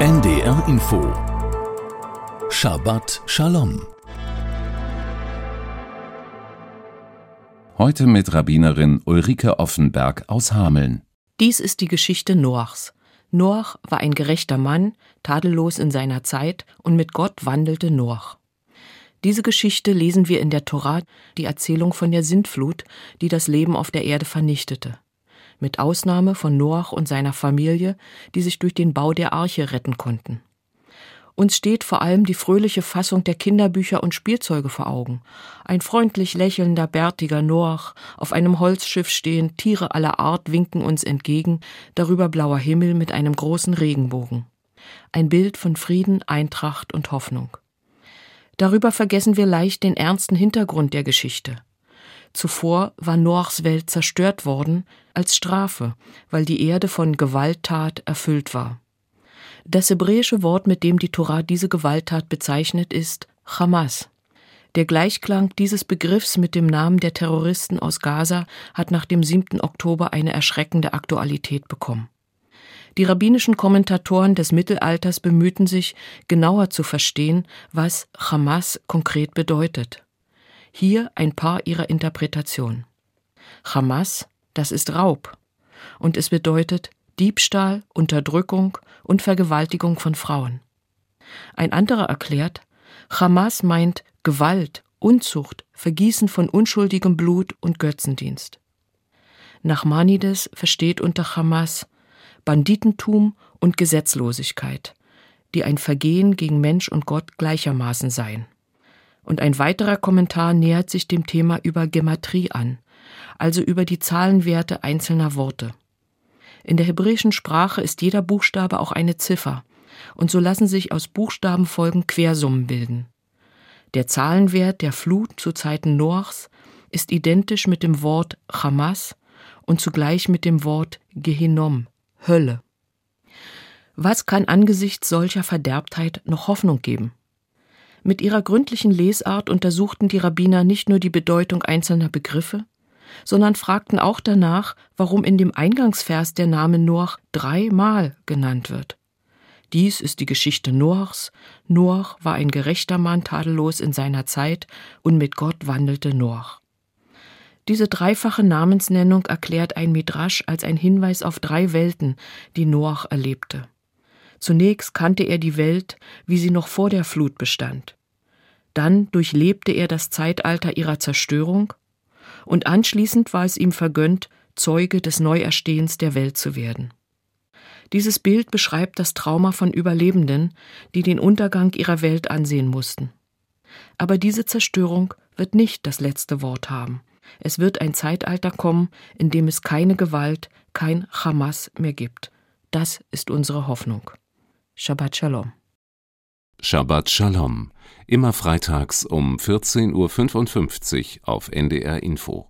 NDR Info Shabbat Shalom Heute mit Rabbinerin Ulrike Offenberg aus Hameln. Dies ist die Geschichte Noachs. Noach war ein gerechter Mann, tadellos in seiner Zeit, und mit Gott wandelte Noach. Diese Geschichte lesen wir in der Torah, die Erzählung von der Sintflut, die das Leben auf der Erde vernichtete. Mit Ausnahme von Noach und seiner Familie, die sich durch den Bau der Arche retten konnten. Uns steht vor allem die fröhliche Fassung der Kinderbücher und Spielzeuge vor Augen. Ein freundlich lächelnder, bärtiger Noach, auf einem Holzschiff stehend, Tiere aller Art winken uns entgegen, darüber blauer Himmel mit einem großen Regenbogen. Ein Bild von Frieden, Eintracht und Hoffnung. Darüber vergessen wir leicht den ernsten Hintergrund der Geschichte. Zuvor war Noachs Welt zerstört worden als Strafe, weil die Erde von Gewalttat erfüllt war. Das hebräische Wort, mit dem die Torah diese Gewalttat bezeichnet, ist Hamas. Der Gleichklang dieses Begriffs mit dem Namen der Terroristen aus Gaza hat nach dem 7. Oktober eine erschreckende Aktualität bekommen. Die rabbinischen Kommentatoren des Mittelalters bemühten sich, genauer zu verstehen, was Hamas konkret bedeutet. Hier ein paar ihrer Interpretationen. Hamas, das ist Raub. Und es bedeutet Diebstahl, Unterdrückung und Vergewaltigung von Frauen. Ein anderer erklärt, Hamas meint Gewalt, Unzucht, Vergießen von unschuldigem Blut und Götzendienst. Nachmanides versteht unter Hamas Banditentum und Gesetzlosigkeit, die ein Vergehen gegen Mensch und Gott gleichermaßen seien. Und ein weiterer Kommentar nähert sich dem Thema über Gematrie an, also über die Zahlenwerte einzelner Worte. In der hebräischen Sprache ist jeder Buchstabe auch eine Ziffer, und so lassen sich aus Buchstabenfolgen Quersummen bilden. Der Zahlenwert der Flut zu Zeiten Noachs ist identisch mit dem Wort Hamas und zugleich mit dem Wort Gehinnom, Hölle. Was kann angesichts solcher Verderbtheit noch Hoffnung geben? Mit ihrer gründlichen Lesart untersuchten die Rabbiner nicht nur die Bedeutung einzelner Begriffe, sondern fragten auch danach, warum in dem Eingangsvers der Name Noach dreimal genannt wird. Dies ist die Geschichte Noachs. Noach war ein gerechter Mann, tadellos in seiner Zeit, und mit Gott wandelte Noach. Diese dreifache Namensnennung erklärt ein Midrasch als ein Hinweis auf drei Welten, die Noach erlebte. Zunächst kannte er die Welt, wie sie noch vor der Flut bestand. Dann durchlebte er das Zeitalter ihrer Zerstörung und anschließend war es ihm vergönnt, Zeuge des Neuerstehens der Welt zu werden. Dieses Bild beschreibt das Trauma von Überlebenden, die den Untergang ihrer Welt ansehen mussten. Aber diese Zerstörung wird nicht das letzte Wort haben. Es wird ein Zeitalter kommen, in dem es keine Gewalt, kein Hamas mehr gibt. Das ist unsere Hoffnung. Shabbat Shalom. Shabbat Shalom. Immer freitags um 14.55 Uhr auf NDR Info.